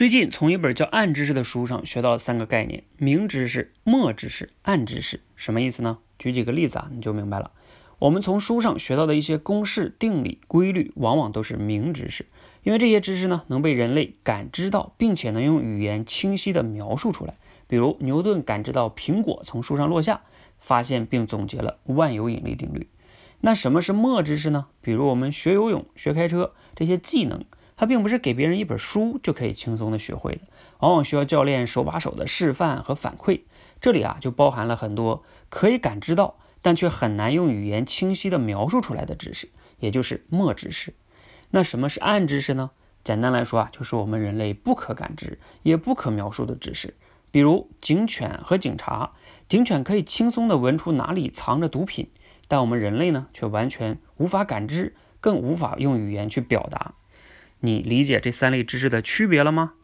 最近从一本叫《暗知识》的书上学到了三个概念：明知识、默知识、暗知识。什么意思呢？举几个例子啊，你就明白了。我们从书上学到的一些公式、定理、规律，往往都是明知识，因为这些知识呢，能被人类感知到，并且能用语言清晰地描述出来。比如牛顿感知到苹果从树上落下，发现并总结了万有引力定律。那什么是默知识呢？比如我们学游泳、学开车这些技能。它并不是给别人一本书就可以轻松的学会的，往往需要教练手把手的示范和反馈。这里啊就包含了很多可以感知到，但却很难用语言清晰的描述出来的知识，也就是默知识。那什么是暗知识呢？简单来说啊，就是我们人类不可感知也不可描述的知识。比如警犬和警察，警犬可以轻松的闻出哪里藏着毒品，但我们人类呢却完全无法感知，更无法用语言去表达。你理解这三类知识的区别了吗？